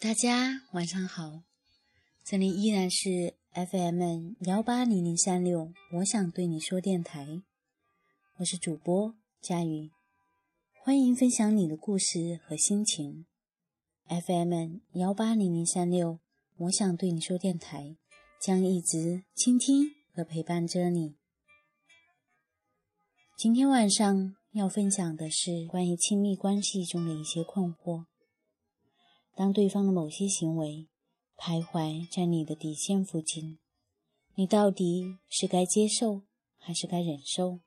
大家晚上好，这里依然是 FM 幺八零零三六，我想对你说电台，我是主播佳宇，欢迎分享你的故事和心情。FM 幺八零零三六，我想对你说电台将一直倾听和陪伴着你。今天晚上要分享的是关于亲密关系中的一些困惑。当对方的某些行为徘徊在你的底线附近，你到底是该接受还是该忍受？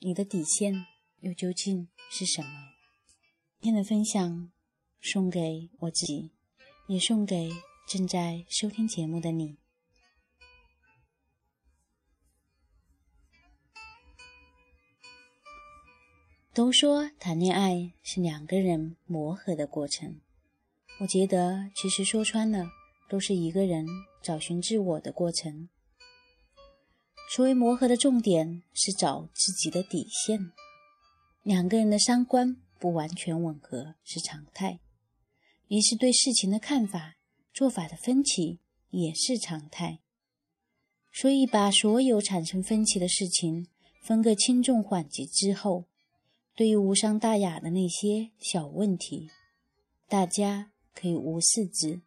你的底线又究竟是什么？今天的分享送给我自己，也送给正在收听节目的你。都说谈恋爱是两个人磨合的过程。我觉得，其实说穿了，都是一个人找寻自我的过程。所谓磨合的重点是找自己的底线。两个人的三观不完全吻合是常态，于是对事情的看法、做法的分歧也是常态。所以，把所有产生分歧的事情分个轻重缓急之后，对于无伤大雅的那些小问题，大家。可以无视之，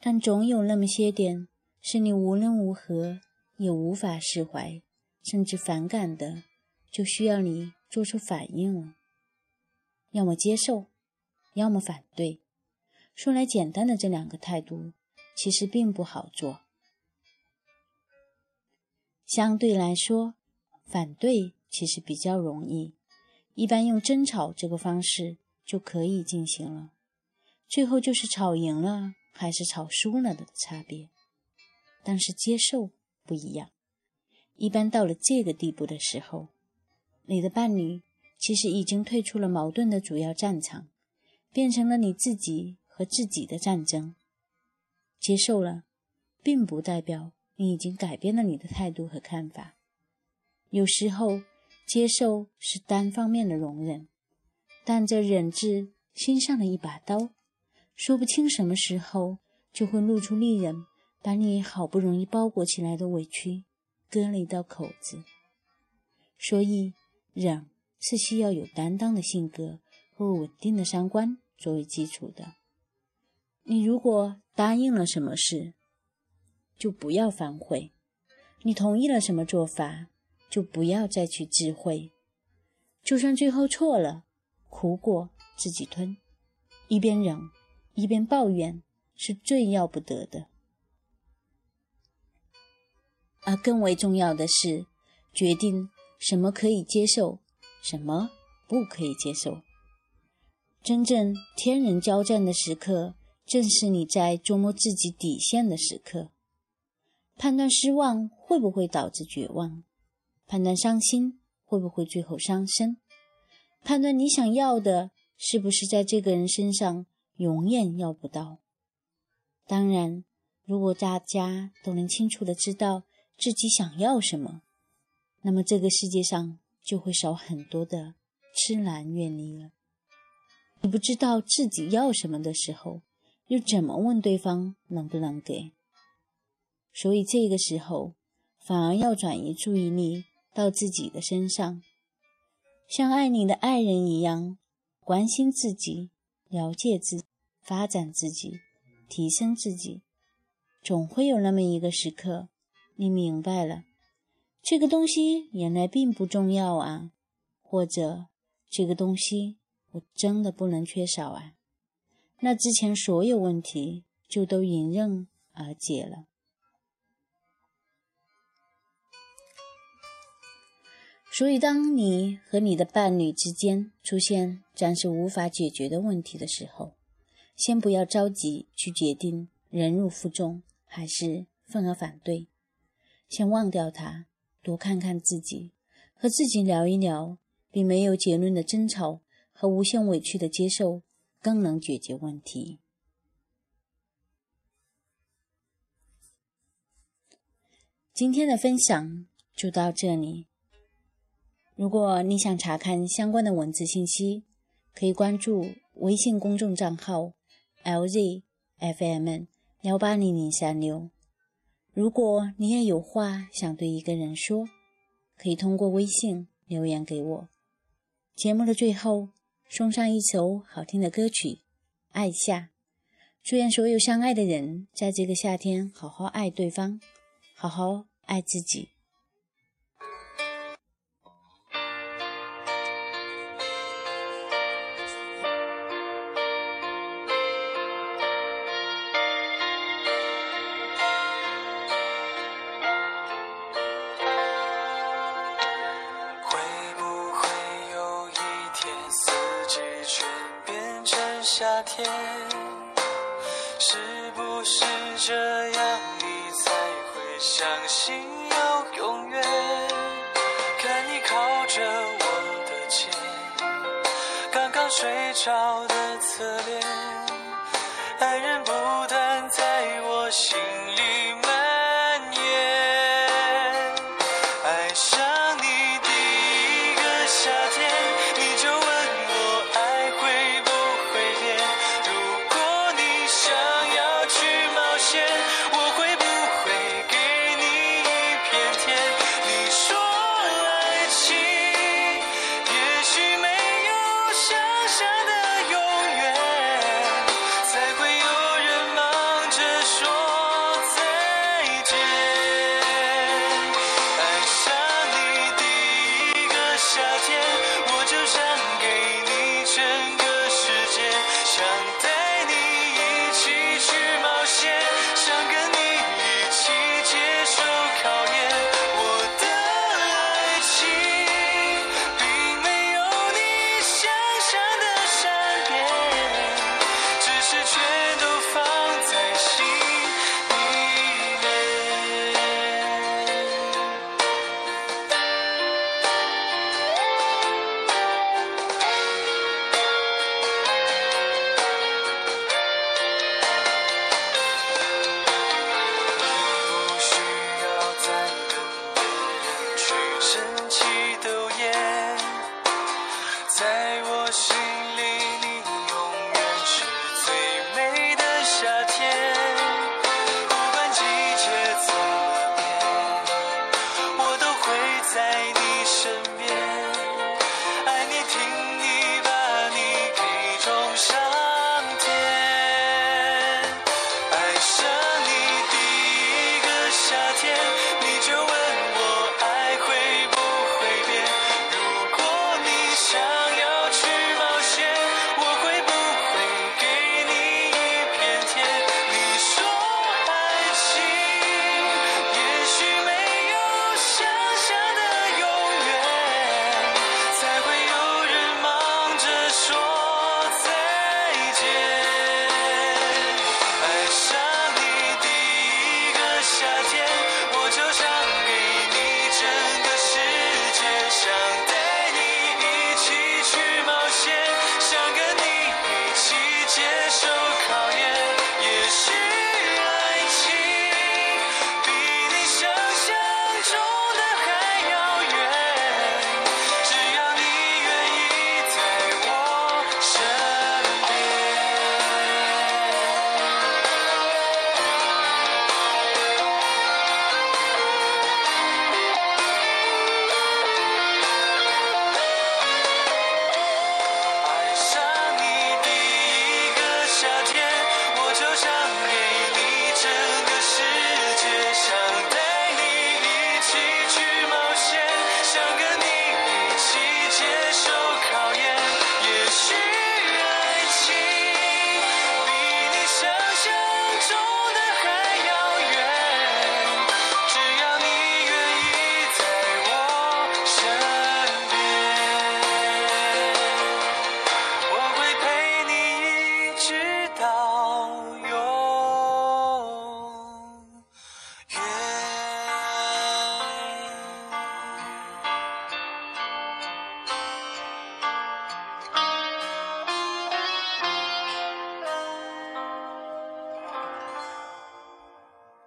但总有那么些点是你无论如何也无法释怀，甚至反感的，就需要你做出反应了。要么接受，要么反对。说来简单的这两个态度，其实并不好做。相对来说，反对其实比较容易，一般用争吵这个方式就可以进行了。最后就是吵赢了还是吵输了的差别，但是接受不一样。一般到了这个地步的时候，你的伴侣其实已经退出了矛盾的主要战场，变成了你自己和自己的战争。接受了，并不代表你已经改变了你的态度和看法。有时候，接受是单方面的容忍，但这忍字心上的一把刀。说不清什么时候就会露出利刃，把你好不容易包裹起来的委屈割了一道口子。所以，忍是需要有担当的性格和稳定的三观作为基础的。你如果答应了什么事，就不要反悔；你同意了什么做法，就不要再去智慧。就算最后错了，苦果自己吞，一边忍。一边抱怨是最要不得的，而更为重要的是，决定什么可以接受，什么不可以接受。真正天人交战的时刻，正是你在琢磨自己底线的时刻。判断失望会不会导致绝望？判断伤心会不会最后伤身？判断你想要的是不是在这个人身上？永远要不到。当然，如果大家都能清楚的知道自己想要什么，那么这个世界上就会少很多的痴男怨女了。你不知道自己要什么的时候，又怎么问对方能不能给？所以这个时候，反而要转移注意力到自己的身上，像爱你的爱人一样，关心自己，了解自己。发展自己，提升自己，总会有那么一个时刻，你明白了，这个东西原来并不重要啊，或者这个东西我真的不能缺少啊，那之前所有问题就都迎刃而解了。所以，当你和你的伴侣之间出现暂时无法解决的问题的时候，先不要着急去决定忍辱负重还是愤而反对，先忘掉他，多看看自己，和自己聊一聊，比没有结论的争吵和无限委屈的接受更能解决问题。今天的分享就到这里。如果你想查看相关的文字信息，可以关注微信公众账号 “lzfm 幺八零零三六”。如果你也有话想对一个人说，可以通过微信留言给我。节目的最后，送上一首好听的歌曲《爱夏》。祝愿所有相爱的人，在这个夏天好好爱对方，好好爱自己。夏天是不是这样你才会相信有永远？看你靠着我的肩刚刚睡着的侧脸爱人不